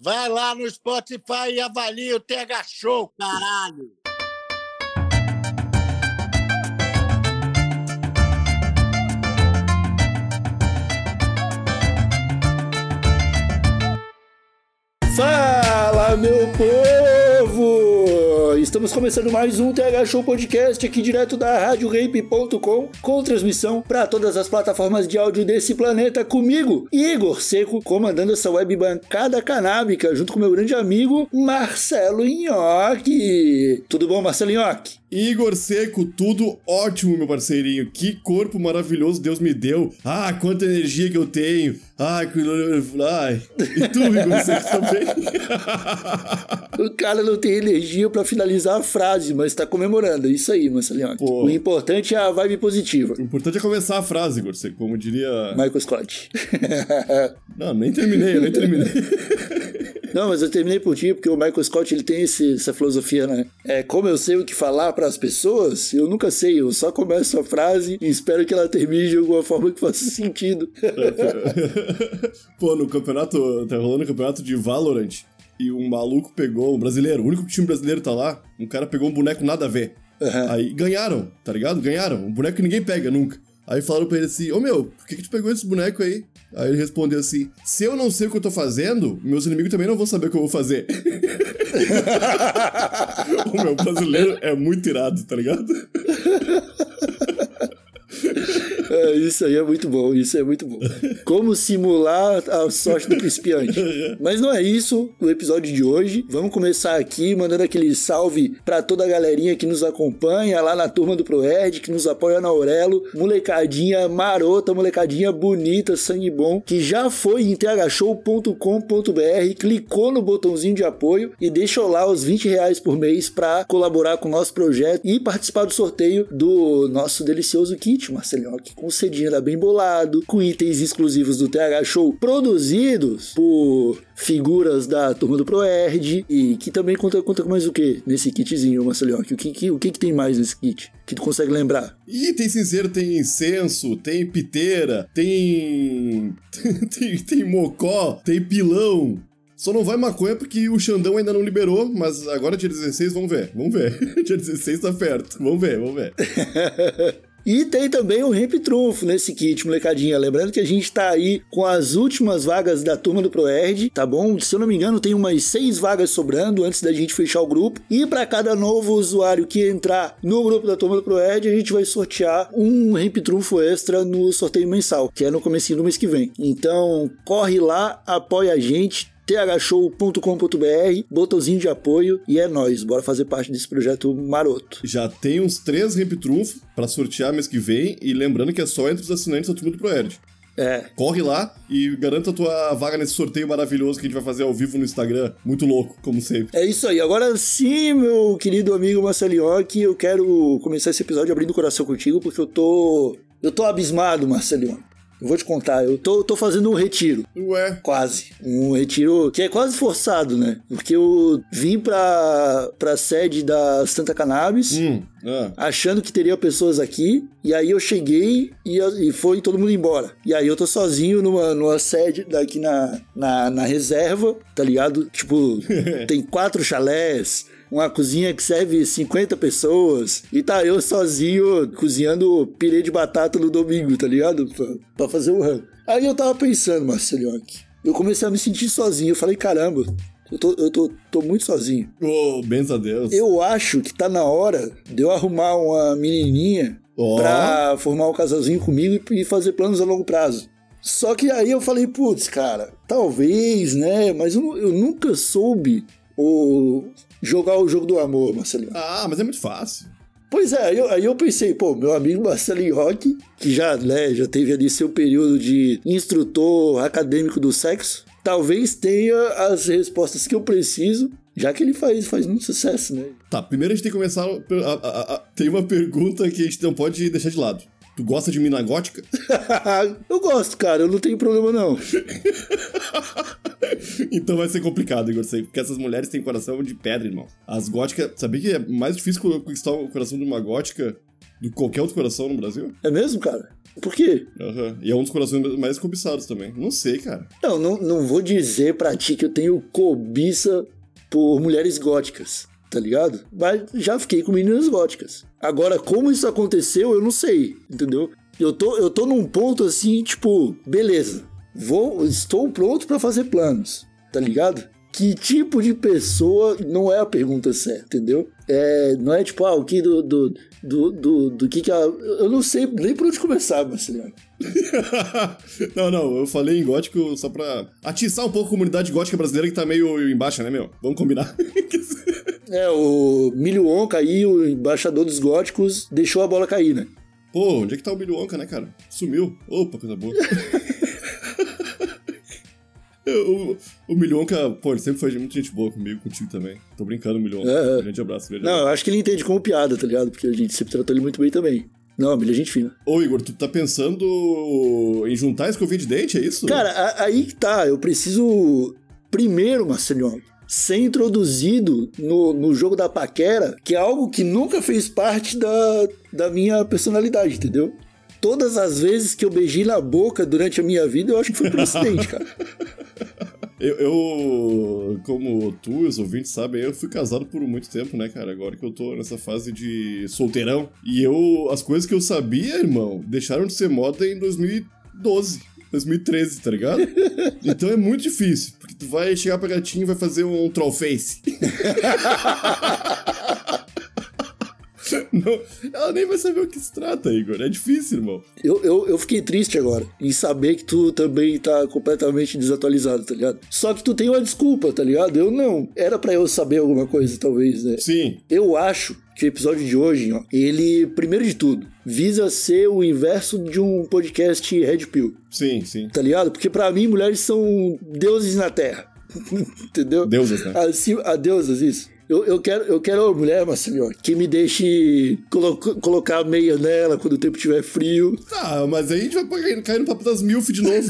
Vai lá no Spotify e avalia o TH Show, caralho. Fala, meu povo! Estamos começando mais um TH Show Podcast aqui direto da RadioRape.com com transmissão para todas as plataformas de áudio desse planeta comigo, Igor Seco, comandando essa web bancada canábica junto com meu grande amigo Marcelo Nhoque. Tudo bom, Marcelo Nhoque? Igor Seco, tudo ótimo, meu parceirinho. Que corpo maravilhoso Deus me deu. Ah, quanta energia que eu tenho. Ai, que. Ai. E tu, Igor Seco, também? O cara não tem energia para finalizar a frase, mas tá comemorando. Isso aí, Marcelo Pô. O importante é a vibe positiva. O importante é começar a frase, Igor Seco, como diria. Michael Scott. Não, nem terminei, eu nem terminei. Não, mas eu terminei por ti, porque o Michael Scott ele tem esse- essa filosofia, né? É como eu sei o que falar para as pessoas, eu nunca sei, eu só começo a frase e espero que ela termine de alguma forma que faça sentido. Pô, no campeonato. Tá rolando o campeonato de Valorant. E um maluco pegou, um brasileiro, o único time brasileiro tá lá, um cara pegou um boneco nada a ver. Aham. Aí ganharam, tá ligado? Ganharam. Um boneco que ninguém pega nunca. Aí falaram pra ele assim: Ô meu, por que, que tu pegou esse boneco aí? Aí ele respondeu assim: Se eu não sei o que eu tô fazendo, meus inimigos também não vão saber o que eu vou fazer. o meu brasileiro é muito irado, tá ligado? É, isso aí é muito bom, isso é muito bom. Como simular a sorte do principiante. Mas não é isso o episódio de hoje. Vamos começar aqui mandando aquele salve pra toda a galerinha que nos acompanha lá na turma do ProErd, que nos apoia na Aurelo. Molecadinha marota, molecadinha bonita, sangue bom, que já foi em thshow.com.br, clicou no botãozinho de apoio e deixou lá os 20 reais por mês pra colaborar com o nosso projeto e participar do sorteio do nosso delicioso kit, Marcelinho, que com cedinha da bem bolado, com itens exclusivos do TH Show produzidos por figuras da turma do ProErd e que também conta, conta com mais o que nesse kitzinho, Marcelinho? O que, que, o que, que tem mais nesse kit? Que tu consegue lembrar? E tem cinzeiro, tem incenso, tem piteira, tem. tem, tem mocó, tem pilão. Só não vai maconha porque o Xandão ainda não liberou, mas agora dia 16, vamos ver, vamos ver. dia 16 tá perto, vamos ver, vamos ver. E tem também o Ramp Trunfo nesse kit, molecadinha. Lembrando que a gente tá aí com as últimas vagas da turma do ProErd, tá bom? Se eu não me engano, tem umas seis vagas sobrando antes da gente fechar o grupo. E para cada novo usuário que entrar no grupo da turma do ProErd, a gente vai sortear um Ramp Trunfo extra no sorteio mensal, que é no comecinho do mês que vem. Então, corre lá, apoia a gente, thshow.com.br, botãozinho de apoio e é nóis. Bora fazer parte desse projeto maroto. Já tem uns três Ramp Trunfo pra sortear mês que vem, e lembrando que é só entre os assinantes da turma do ProErd. É, Corre lá e garanta a tua vaga nesse sorteio maravilhoso que a gente vai fazer ao vivo no Instagram. Muito louco, como sempre. É isso aí. Agora sim, meu querido amigo Marcelinhoque, eu quero começar esse episódio abrindo o coração contigo, porque eu tô. Eu tô abismado, Marcelinho. Eu vou te contar, eu tô, tô fazendo um retiro. Ué, Quase. Um retiro que é quase forçado, né? Porque eu vim pra, pra sede da Santa Cannabis. hum, ah. Achando que teria pessoas aqui, e aí eu cheguei e, e foi todo mundo embora. E aí eu tô sozinho numa, numa sede daqui na, na, na reserva, tá ligado? Tipo, tem quatro chalés, uma cozinha que serve 50 pessoas, e tá eu sozinho cozinhando pirê de batata no domingo, tá ligado? Pra, pra fazer o rango. Aí eu tava pensando, Marcelinho, eu comecei a me sentir sozinho. Eu falei, caramba, eu tô, eu tô, tô muito sozinho. Oh, benza a Deus. Eu acho que tá na hora de eu arrumar uma menininha Ó. pra formar um casalzinho comigo e fazer planos a longo prazo. Só que aí eu falei, putz, cara, talvez, né? Mas eu, eu nunca soube o, jogar o jogo do amor, Marcelinho. Ah, mas é muito fácil. Pois é, aí eu, aí eu pensei, pô, meu amigo Marcelinho Roque, que já, né, já teve ali seu período de instrutor acadêmico do sexo, talvez tenha as respostas que eu preciso Já que ele faz, faz muito sucesso, né? Tá, primeiro a gente tem que começar. a- a- a- tem uma pergunta que a gente não pode deixar de lado. Tu gosta de mina gótica? eu gosto, cara, eu não tenho problema não. então vai ser complicado, Igor, sei, porque essas mulheres têm coração de pedra, irmão. As góticas. Sabia que é mais difícil conquistar o coração de uma gótica do que qualquer outro coração no Brasil? É mesmo, cara? Por quê? Aham. E é um dos corações mais cobiçados também. Não sei, cara. Não, não, não vou dizer pra ti que eu tenho cobiça por mulheres góticas, tá ligado? Mas já fiquei com meninas góticas. Agora, como isso aconteceu, eu não sei, entendeu? Eu tô, eu tô num ponto assim, tipo, beleza, vou, estou pronto pra fazer planos, tá ligado? Que tipo de pessoa não é a pergunta certa, entendeu? É, não é tipo, ah, o que do, do, do, do, do que que a... Eu não sei nem por onde começar, Marcelo. não, não, eu falei em gótico só pra atiçar um pouco a comunidade gótica brasileira que tá meio embaixo, né, meu? Vamos combinar. É, o Milho Onca aí, o embaixador dos góticos, deixou a bola cair, né? Pô, onde é que tá o Billy Wonka, né, cara? Sumiu. Opa, coisa boa. o, o pô, ele sempre foi muito gente boa comigo, contigo também. Tô brincando, Milhonka. É, é. Grande abraço, grande Não, eu acho que ele entende como piada, tá ligado? Porque a gente sempre tratou ele muito bem também. Não, ele é gente fina. Ô, Igor, tu tá pensando em juntar escovinha de dente, é isso? Cara, aí que tá. Eu preciso, primeiro, Marcelinho, ser introduzido no, no jogo da paquera, que é algo que nunca fez parte da, da minha personalidade, entendeu? Todas as vezes que eu beijei na boca durante a minha vida, eu acho que foi por acidente, cara. Eu, eu, como tu e os ouvintes sabem, eu fui casado por muito tempo, né, cara? Agora que eu tô nessa fase de solteirão. E eu, as coisas que eu sabia, irmão, deixaram de ser moda em 2012. 2013, tá ligado? Então é muito difícil, tu vai chegar pra gatinha e vai fazer um troll face. Não, ela nem vai saber o que se trata, Igor. É difícil, irmão. Eu, eu, eu fiquei triste agora em saber que tu também tá completamente desatualizado, tá ligado? Só que tu tem uma desculpa, tá ligado? Eu não. Era pra eu saber alguma coisa, talvez, né? Sim, Eu acho que o episódio de hoje, ó, ele, primeiro de tudo, visa ser o inverso de um podcast Red Pill, sim, sim. tá ligado? Porque pra mim, mulheres são deuses na Terra. Entendeu? Deusas, né? Assim, a deusas, isso. Eu, eu, quero, eu quero uma mulher, Marcelinho, que me deixe colo colocar a meia nela quando o tempo estiver frio. Tá, mas aí a gente vai cair- cair no papo das milf de novo.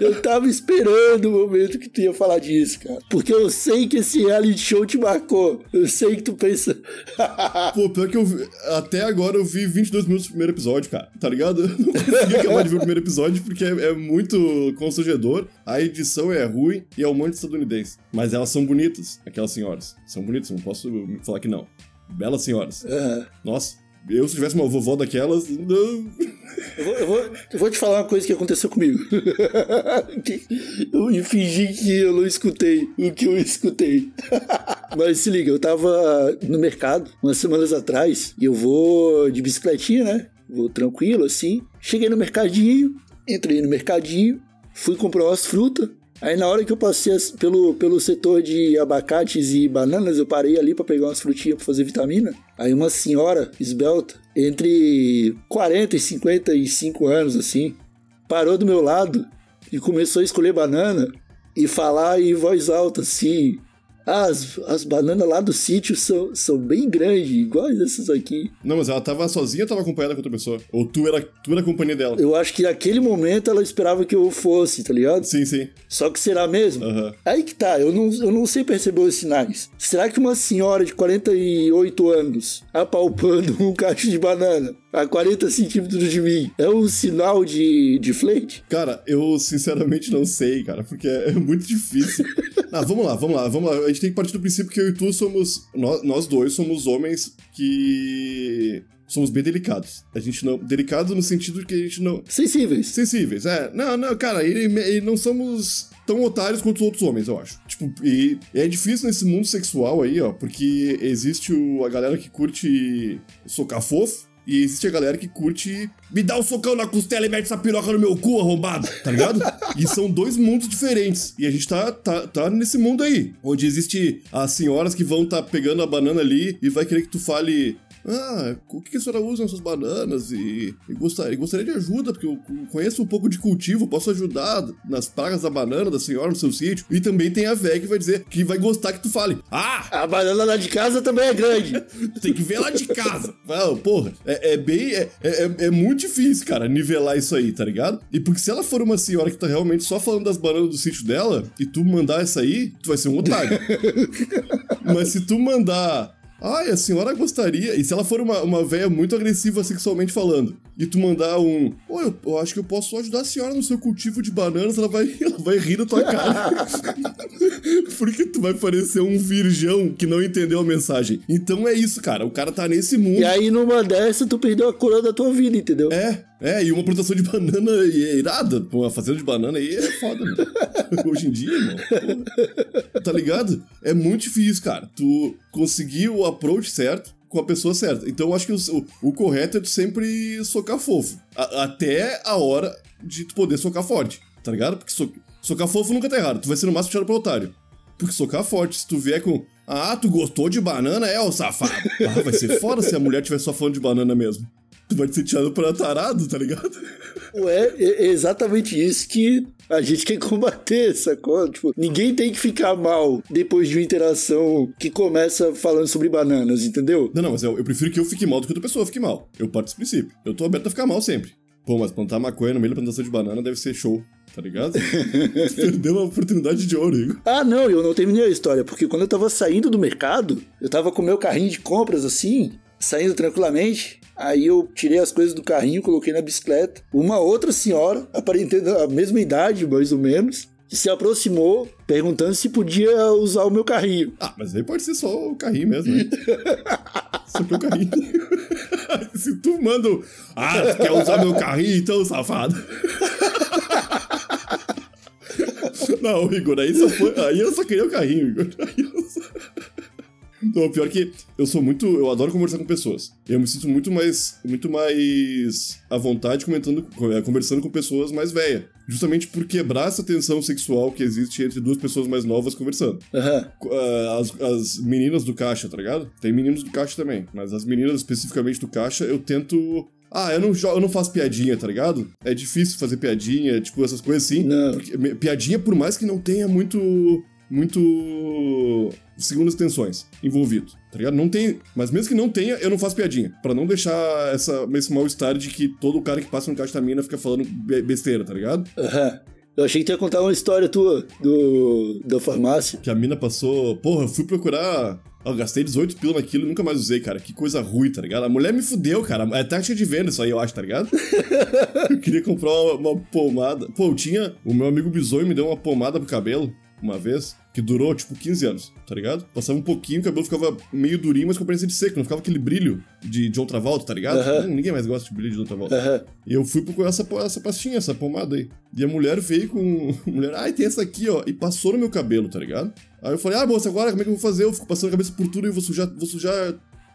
Eu tava esperando o momento que tu ia falar disso, cara. Porque eu sei que esse reality show te marcou. Eu sei que tu pensa. Pô, pior que eu vi, até agora eu vi 22 minutos do primeiro episódio, cara. Tá ligado? Eu não consegui acabar de ver o primeiro episódio porque é, é muito constrangedor. A edição é ruim e é um monte de estadunidense. Mas elas são bonitas, aquelas senhoras. São bonitas, não posso falar que não. Belas senhoras. Ah, Nossa, eu se tivesse uma vovó daquelas. Não. eu, vou, eu vou- eu vou te falar uma coisa que aconteceu comigo. Eu ia fingir que eu não escutei o que eu escutei. Mas se liga, eu tava no mercado umas semanas atrás e eu vou de bicicletinha, né? Vou tranquilo assim. Cheguei no mercadinho, entrei no mercadinho, fui comprar umas frutas. Aí na hora que eu passei as- pelo, pelo setor de abacates e bananas, eu parei ali pra pegar umas frutinhas pra fazer vitamina. Aí uma senhora esbelta, entre 40 e 55 anos assim, parou do meu lado e começou a escolher banana e falar em voz alta assim: "Ah, as, as bananas lá do sítio são, são bem grandes, iguais essas aqui. Não, mas ela tava sozinha ou tava acompanhada com outra pessoa? Ou tu era, tu era a companhia dela? Eu acho que naquele momento ela esperava que eu fosse, tá ligado? Sim, sim. Só que será mesmo? Aham. Aí que tá, eu não, eu não sei perceber os sinais. Será que uma senhora de 48 anos apalpando um cacho de banana a 40 centímetros de mim é um sinal de, de flerte? Cara, eu sinceramente não sei, cara, porque é muito difícil. ah, vamos lá, vamos lá, vamos lá. A gente tem que partir do princípio que eu e tu somos. Nós, nós dois somos homens que. Somos bem delicados. A gente não. Delicados no sentido de que a gente não. Sensíveis. Sensíveis, é. Não, não, cara, e, e não somos tão otários quanto os outros homens, eu acho. Tipo, e, e é difícil nesse mundo sexual aí, ó, porque existe o, a galera que curte socar fofo. E existe a galera que curte me dá um socão na costela e mete essa piroca no meu cu, arrombado, tá ligado? e são dois mundos diferentes. E a gente tá, tá, tá nesse mundo aí, onde existe as senhoras que vão tá pegando a banana ali e vai querer que tu fale Ah, o que a senhora usa nessas bananas? E, e gostaria, gostaria de ajuda, porque eu conheço um pouco de cultivo, posso ajudar nas pragas da banana da senhora no seu sítio. E também tem a véia que vai dizer que vai gostar que tu fale. Ah, A banana lá de casa também é grande. tem que ver lá de casa. Ah, porra, é, é bem. É, é, é muito difícil, cara, nivelar isso aí, tá ligado? E porque se ela for uma senhora que tá realmente só falando das bananas do sítio dela, e tu mandar essa aí, tu vai ser um otário. Mas se tu mandar. Ai, a senhora gostaria. E se ela for uma, uma véia muito agressiva sexualmente falando, e tu mandar um. Pô, eu, eu acho que eu posso ajudar a senhora no seu cultivo de bananas, ela vai, ela vai rir da tua cara. Porque tu vai parecer um virgão que não entendeu a mensagem. Então é isso, cara. O cara tá nesse mundo. E aí, numa dessa, tu perdeu a coroa da tua vida, entendeu? É, é, e uma plantação de banana é irada. Pô, Uma fazenda de banana aí é foda, né? Hoje em dia, irmão. pô. Tá ligado? É muito difícil, cara. Tu conseguir o approach certo com a pessoa certa. Então eu acho que o, o- correto é tu sempre socar fofo. A- até a hora de tu poder socar forte, tá ligado? Porque so- socar fofo nunca tá errado. Tu vai ser no máximo puxado pro otário. Porque socar forte, se tu vier com. Ah, tu gostou de banana, é, ô safado. Ah, vai ser foda se a mulher tiver só falando de banana mesmo. Tu vai ser tirado pra tarado, tá ligado? É, é exatamente isso que a gente quer combater, sacou? Tipo, ninguém tem que ficar mal depois de uma interação que começa falando sobre bananas, entendeu? Não, não, mas eu, eu prefiro que eu fique mal do que outra pessoa fique mal. Eu parto desse princípio. Eu tô aberto a ficar mal sempre. Pô, mas plantar maconha no meio da plantação de banana deve ser show, tá ligado? Perdeu uma oportunidade de ouro, Igor. Ah, não, eu não terminei a história, porque quando eu tava saindo do mercado, eu tava com meu carrinho de compras assim, saindo tranquilamente. Aí eu tirei as coisas do carrinho, coloquei na bicicleta. Uma outra senhora, aparentando a mesma idade, mais ou menos, se aproximou, perguntando se podia usar o meu carrinho. Ah, mas aí pode ser só o carrinho mesmo, né? só o carrinho. Se tu manda. Ah, tu quer usar meu carrinho então, safado? Não, Igor, aí só foi. Aí eu só queria o carrinho, Igor. Aí eu só... Não, pior que eu sou muito. Eu adoro conversar com pessoas. Eu me sinto muito mais. Muito mais à vontade comentando, eh, conversando com pessoas mais velhas. Justamente por quebrar essa tensão sexual que existe entre duas pessoas mais novas conversando. Ah, as, as meninas do caixa, tá ligado? Tem meninos do caixa também, mas as meninas especificamente do caixa, eu tento. Ah, eu não, eu não faço piadinha, tá ligado? É difícil fazer piadinha, tipo, essas coisas assim. Não. Porque piadinha, por mais que não tenha muito. Muito. Segundas intenções envolvido, tá ligado? Não tem. Mas mesmo que não tenha, eu não faço piadinha. Pra não deixar essa, esse mal-estar de que todo cara que passa no caixa da mina fica falando be- besteira, tá ligado? Aham. Eu achei que tu ia contar uma história tua do, da farmácia. Que a mina passou. Porra, eu fui procurar. Eu gastei 18 pila naquilo e nunca mais usei, cara. Que coisa ruim, tá ligado? A mulher me fudeu, cara. É taxa de venda isso aí, eu acho, tá ligado? eu queria comprar uma, uma pomada. Pô, eu tinha. O meu amigo Bisonho me deu uma pomada pro cabelo uma vez. Que durou, tipo, 15 anos, tá ligado? Passava um pouquinho, o cabelo ficava meio durinho, mas com aparência de seco. Não ficava aquele brilho de John Travolta, tá ligado? Hum, Ninguém mais gosta de brilho de John Travolta. E eu fui procurar essa, essa pastinha, essa pomada aí. E a mulher veio com. A mulher, ai, tem essa aqui, ó. E passou no meu cabelo, tá ligado? Aí eu falei, ah, moça, agora como é que eu vou fazer? Eu fico passando a cabeça por tudo e vou sujar, vou sujar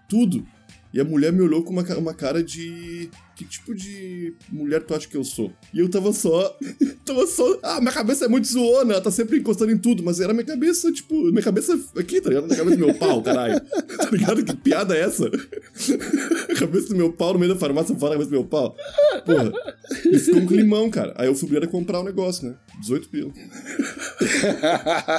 tudo. E a mulher me olhou com uma, uma cara de. Que tipo de mulher tu acha que eu sou? E eu tava só. tava só. Ah, minha cabeça é muito zoona, ela tá sempre encostando em tudo, mas era minha cabeça, tipo, minha cabeça aqui, tá ligado? Na cabeça do meu pau, caralho. Tá ligado? Que piada é essa? cabeça do meu pau no meio da farmácia fora a cabeça do meu pau. Porra. E ficou um climão, cara. Aí eu fui obrigado a comprar o negócio, né? 18 pila.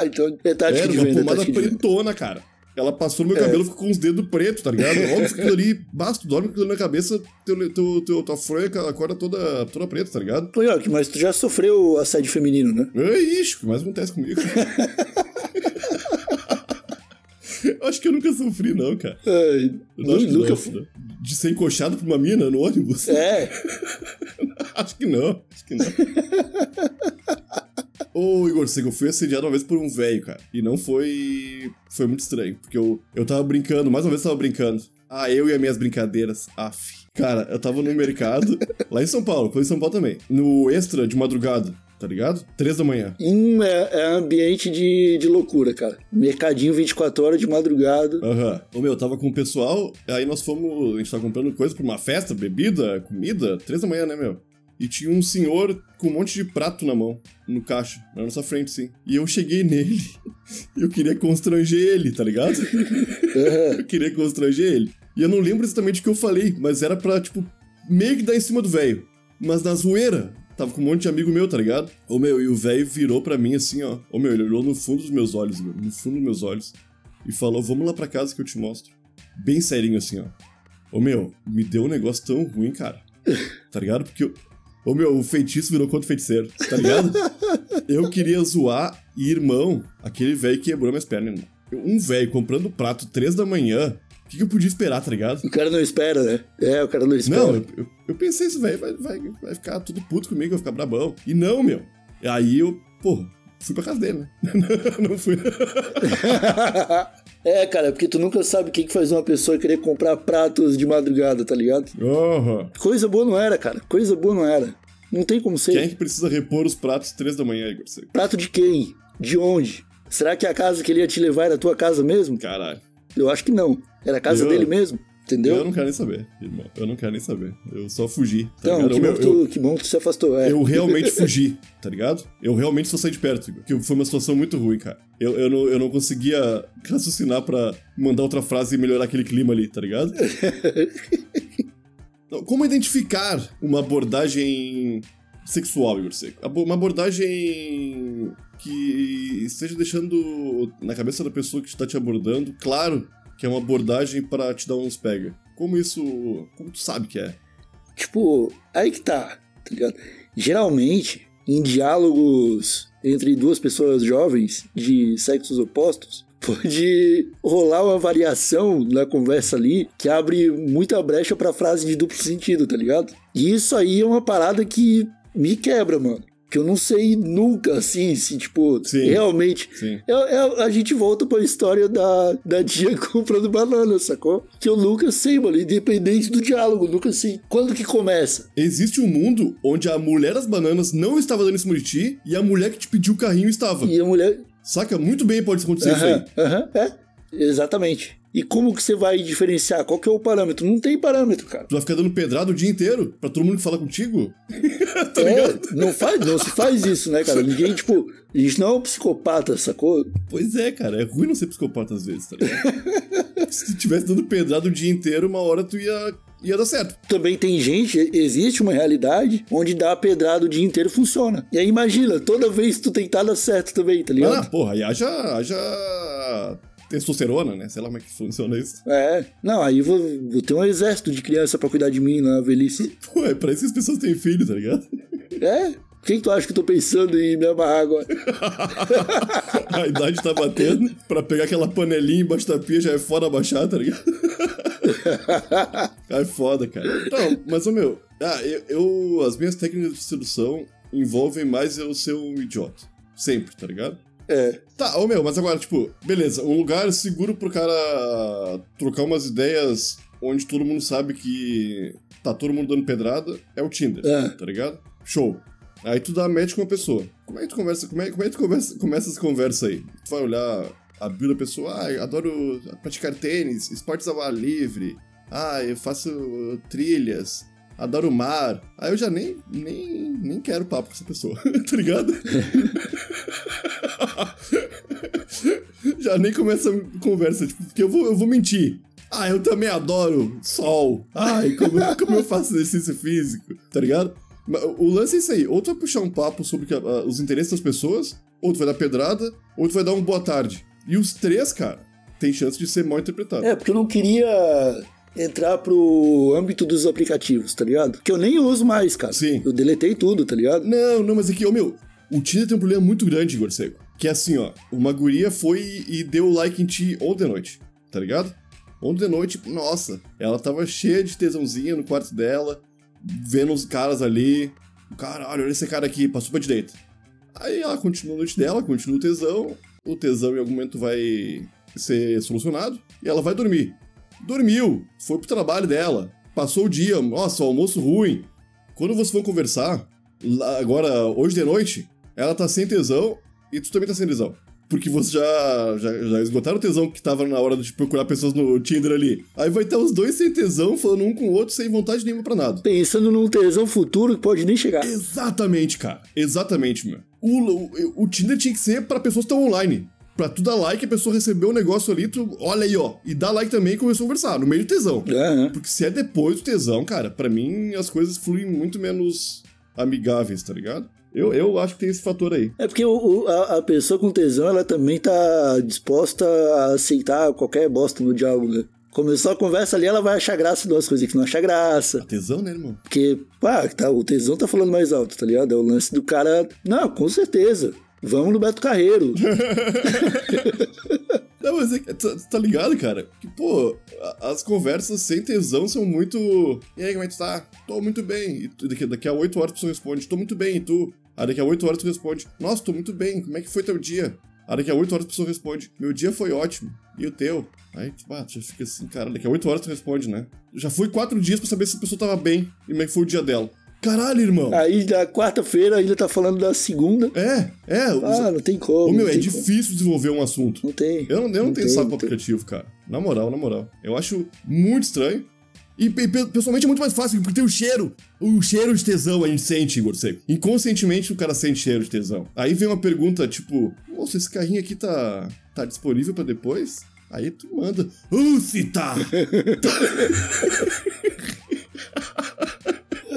então, tática Era de uma venda, pomada de venda. pretona, cara. Ela passou no meu É. cabelo, ficou com os dedos pretos, tá ligado? Óbvio que aquilo ali, basta, dorme com aquilo na cabeça, teu, teu, teu, tua fronha acorda toda, toda preta, tá ligado? Nhoque, mas tu já sofreu assédio feminino, né? É isso, o que mais acontece comigo? Eu acho que eu nunca sofri, não, cara. Eu não nunca não, não. De ser encoxado por uma mina no ônibus? É, Acho que não, acho que não. Ô, Igor, sei que eu fui assediado uma vez por um velho, cara. E não foi. Foi muito estranho. Porque eu, eu tava brincando, mais uma vez eu tava brincando. Ah, eu e as minhas brincadeiras. Af. Cara, eu tava no mercado, lá em São Paulo, foi em São Paulo também. No extra de madrugada, tá ligado? Três da manhã. hum, é, é ambiente de, de loucura, cara. Mercadinho 24 horas de madrugada. Aham. Ô meu, eu tava com o pessoal, aí nós fomos. A gente tava comprando coisa pra uma festa, bebida, comida, três da manhã, né, meu? E tinha um senhor com um monte de prato na mão, no caixa, na nossa frente, sim. E eu cheguei nele e eu queria constranger ele, tá ligado? eu queria constranger ele. E eu não lembro exatamente o que eu falei, mas era pra, tipo, meio que dar em cima do velho. Mas na zoeira, tava com um monte de amigo meu, tá ligado? Ô meu, e o velho virou pra mim assim, ó. Ô meu, ele olhou no fundo dos meus olhos, meu, no fundo dos meus olhos. E falou, vamos lá pra casa que eu te mostro. Bem serinho assim, ó. Ô meu, me deu um negócio tão ruim, cara. Tá ligado? Porque eu. Ô meu, o feitiço virou contra o feiticeiro, tá ligado? eu queria zoar e, irmão, aquele velho quebrou minhas pernas, irmão. Um velho comprando prato três da manhã, o que, que eu podia esperar, tá ligado? O cara não espera, né? É, o cara não espera. Não, eu, eu, eu pensei, esse velho vai, vai, vai ficar tudo puto comigo, vai ficar brabão. E não, meu. Aí eu, porra, fui pra casa dele, né? não fui. é, cara, porque tu nunca sabe o que, que faz uma pessoa querer comprar pratos de madrugada, tá ligado? Uhum. Coisa boa não era, cara. Coisa boa não era. Não tem como ser. Quem é que precisa repor os pratos três da manhã, Igor? Prato de quem? De onde? Será que a casa que ele ia te levar era a tua casa mesmo? Caralho. Eu acho que não. Era a casa Eu- dele mesmo, entendeu? Eu não quero nem saber, irmão. Eu não quero nem saber. Eu só fugi, tá Então, ligado? que, Meu, bom que, eu, tu, que bom que tu se afastou. É. eu realmente fugi, tá ligado? Eu realmente só saí de perto, Igor. Porque foi uma situação muito ruim, cara. Eu, eu, não, eu não conseguia raciocinar pra mandar outra frase e melhorar aquele clima ali, tá ligado? Não, Como identificar uma abordagem sexual, Igor Seco? Uma abordagem que esteja deixando na cabeça da pessoa que está te abordando claro que é uma abordagem para te dar uns pega. Como isso. Como tu sabe que é? Tipo, aí que tá, tá ligado? Geralmente, em diálogos entre duas pessoas jovens de sexos opostos, pode rolar uma variação na conversa ali que abre muita brecha pra frase de duplo sentido, tá ligado? E isso aí é uma parada que me quebra, mano. Que eu não sei nunca, assim, se, tipo, Sim. realmente Sim. é, é- a gente volta pra história da, da tia comprando banana, sacou? Que eu nunca sei, mano, independente do diálogo, nunca sei quando que começa. Existe um mundo onde a mulher das bananas não estava dando em cima de ti e a mulher que te pediu o carrinho estava. E a mulher. Saca? Muito bem pode acontecer isso aí. Aham, aham, é, exatamente. E como que você vai diferenciar? Qual que é o parâmetro? Não tem parâmetro, cara. Tu vai ficar dando pedrada o dia inteiro pra todo mundo que fala contigo? tá É, ligado? não faz, não se faz isso, né, cara? Ninguém, tipo, a gente não é um psicopata, sacou? Pois é, cara. É ruim não ser psicopata às vezes, tá ligado? Se tu tivesse dando pedrada o dia inteiro, uma hora tu ia, ia dar certo. Também tem gente, existe uma realidade onde dar pedrada o dia inteiro funciona. E aí imagina, toda vez que tu tentar dar certo também, tá Ah, ligado? porra, aí haja, haja testosterona, né? Sei lá como é que funciona isso. É, não, aí vou, vou ter um exército de criança pra cuidar de mim na velhice. Pô, é pra isso que as pessoas têm filho, tá ligado? É? Quem tu acha que eu tô pensando em me amarrar agora? A idade tá batendo, pra pegar aquela panelinha embaixo da pia já é foda abaixar, tá ligado? é foda, cara. Não, mas, ô meu, ah, eu, eu- As minhas técnicas de sedução envolvem mais eu ser um idiota. Sempre, tá ligado? É. Tá, ô meu, mas agora, tipo, beleza, um lugar seguro pro cara trocar umas ideias onde todo mundo sabe que tá todo mundo dando pedrada é o Tinder, É. tá ligado? Show. Aí tu dá match com a pessoa. Como é que tu conversa? Como é, como é que tu conversa, começa essa conversa aí? Tu vai olhar a bio da pessoa, ah, adoro praticar tênis, esportes ao ar livre, ah, eu faço trilhas, adoro o mar. Aí eu já nem, nem, nem quero papo com essa pessoa, tá ligado? já nem começa a conversa, tipo, porque eu vou, eu vou mentir. Ah, eu também adoro sol. Ai, como, como eu faço exercício físico, tá ligado? O lance é isso aí, ou tu vai puxar um papo sobre ah, os interesses das pessoas, ou tu vai dar pedrada, ou tu vai dar um boa tarde. E os três, cara, tem chance de ser mal interpretado. É, porque eu não queria entrar pro âmbito dos aplicativos, tá ligado? Que eu nem uso mais, cara. Sim. Eu deletei tudo, tá ligado? Não, não, mas aqui, ô meu, o Tinder tem um problema muito grande, Igor Seco. Que é assim, ó, uma guria foi e deu like em ti ontem à noite, tá ligado? Ontem à noite, nossa, ela tava cheia de tesãozinha no quarto dela, vendo os caras ali. Caralho, olha esse cara aqui, passou pra direita. Aí ela continua a noite dela, continua o tesão. O tesão em algum momento vai ser solucionado e ela vai dormir. Dormiu, foi pro trabalho dela, passou o dia, nossa, o almoço ruim. Quando vocês vão conversar, agora, hoje de noite, ela tá sem tesão e tu também tá sem tesão. Porque vocês já, já, já esgotaram o tesão que tava na hora de procurar pessoas no Tinder ali. Aí vai estar os dois sem tesão, falando um com o outro, sem vontade nenhuma pra nada. Pensando num tesão futuro que pode nem chegar. Exatamente, cara. Exatamente, meu. O, o, o Tinder tinha que ser pra pessoas que estão online. pra tu dar like, a pessoa receber o negócio ali, tu olha aí, ó, e dá like também e começou a conversar, no meio do tesão. Aham. Porque se é depois do tesão, cara, pra mim as coisas fluem muito menos amigáveis, tá ligado? Eu, eu acho que tem esse fator aí. É porque o- o- a, a pessoa com tesão, ela também tá disposta a aceitar qualquer bosta no diálogo, né? Começou a conversa ali, ela vai achar graça de umas coisas que não acha graça. Tesão, né, irmão? Porque, pá, tá, o tesão tá falando mais alto, tá ligado? É o lance do cara. Não, com certeza. Vamos no Beto Carreiro. Não, mas é tá, tá ligado, cara? Que, pô, a- as conversas sem tesão são muito. E aí, como é que tu tá? Tô muito bem. E daqui, daqui a 8 horas tu responde, tô muito bem, e tu? Aí daqui a 8 horas tu responde, nossa, tô muito bem, como é que foi teu dia? Aí daqui a 8 horas a pessoa responde, meu dia foi ótimo. E o teu? Aí, tipo, ah, tu já fica assim, cara, daqui a 8 horas tu responde, né? Já foi 4 dias pra saber se a pessoa tava bem e como é que foi o dia dela. Caralho, irmão! Aí na quarta-feira ainda tá falando da segunda. É, é. Ah, não tem como. Ô, meu, é tem como. difícil desenvolver um assunto. Não tem. Eu não, eu não, tenho saco não pra tem. aplicativo, cara. Na moral, na moral. Eu acho muito estranho. E pe- pessoalmente é muito mais fácil, porque tem o cheiro. O cheiro de tesão a gente sente, Igor. Inconscientemente o cara sente cheiro de tesão. Aí vem uma pergunta tipo: Moça, esse carrinho aqui tá, tá disponível pra depois? Aí tu manda. Uh, se tá!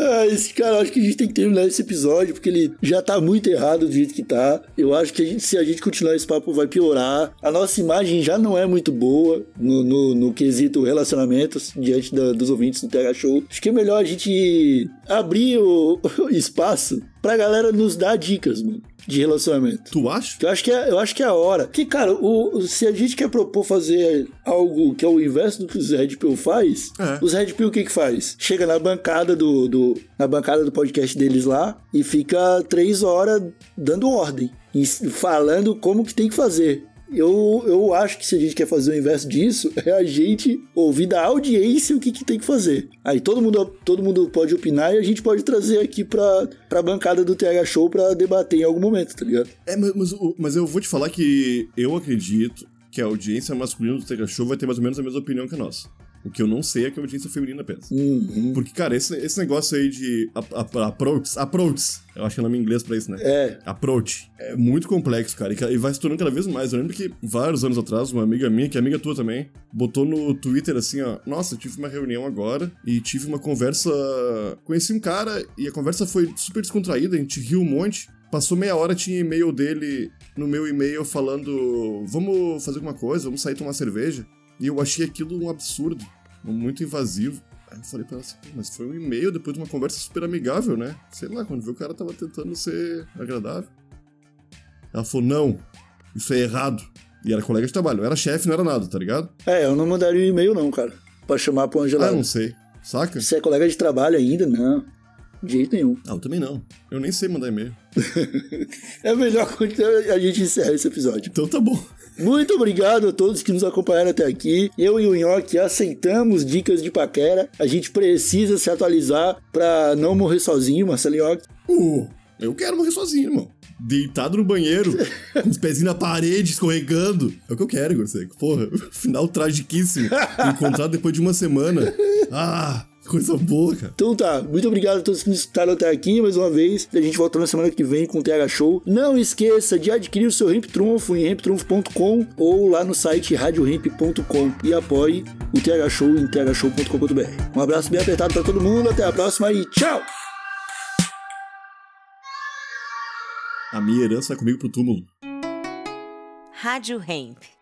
Ah, esse cara, acho que a gente tem que terminar esse episódio, porque ele já tá muito errado do jeito que tá. Eu acho que a gente- se a gente continuar esse papo vai piorar. A nossa imagem já não é muito boa no, no, no quesito relacionamentos diante da- dos ouvintes do TH Show. Acho que é melhor a gente abrir o, o espaço pra galera nos dar dicas, mano, de relacionamento. tu acha? Eu acho que é, eu acho que é a hora. Que, cara, o, se a gente quer propor fazer algo que é o inverso do que os Red Pill faz, É. os Red Pill o que que faz? Chega na bancada do, do- na bancada do podcast deles lá e fica três horas dando ordem e falando como que tem que fazer. Eu, eu acho que se a gente quer fazer o inverso disso, é a gente ouvir da audiência o que, que tem que fazer. Aí todo mundo, todo mundo pode opinar e a gente pode trazer aqui pra, pra bancada do TH Show pra debater em algum momento, tá ligado? É, mas, mas, mas eu vou te falar que eu acredito que a audiência masculina do Tega Show vai ter mais ou menos a mesma opinião que a nossa. O que eu não sei é que a audiência feminina pensa. Uhum. Porque, cara, esse, esse negócio aí de ap- ap- approach, approach, eu acho que é nome em inglês pra isso, né? É. Approach. É muito complexo, cara, e vai se tornando cada vez mais. Eu lembro que vários anos atrás, uma amiga minha, que é amiga tua também, botou no Twitter assim, ó, nossa, tive uma reunião agora e tive uma conversa. Conheci um cara e a conversa foi super descontraída, a gente riu um monte. Passou meia hora, tinha e-mail dele no meu e-mail falando: vamos fazer alguma coisa, vamos sair tomar cerveja. E eu achei aquilo um absurdo, muito invasivo. Aí eu falei pra ela assim, "Pô, mas foi um e-mail depois de uma conversa super amigável, né? Sei lá, quando viu o cara tava tentando ser agradável. Ela falou, não, isso é errado. E era colega de trabalho, não era chefe, não era nada, tá ligado? É, eu não mandaria um e-mail não, cara. Pra chamar pro Ah, Angelado. não sei. Saca? Se é colega de trabalho ainda, não. De jeito nenhum. Ah, eu também não. Eu nem sei mandar e-mail. É melhor quando a gente encerrar esse episódio. Então tá bom. Muito obrigado a todos que nos acompanharam até aqui. Eu e o Nhoque aceitamos dicas de paquera. A gente precisa se atualizar pra não morrer sozinho, Marcelo Nhoque. Uh, eu quero morrer sozinho, irmão. Deitado no banheiro, com os pezinhos na parede, escorregando. É o que eu quero, Igor Seco. Porra, final tragiquíssimo. Encontrado depois de uma semana. Ah, coisa boa, cara. Então tá, muito obrigado a todos que nos escutaram até aqui mais uma vez. A gente volta na semana que vem com o TH Show. Não esqueça de adquirir o seu Ramp Trunfo em ramptrunfo.com ou lá no site radioramp.com e apoie o TH Show em thshow.com.br. Um abraço bem apertado pra todo mundo, até a próxima e tchau! A minha herança é comigo pro túmulo. Rádio Hemp.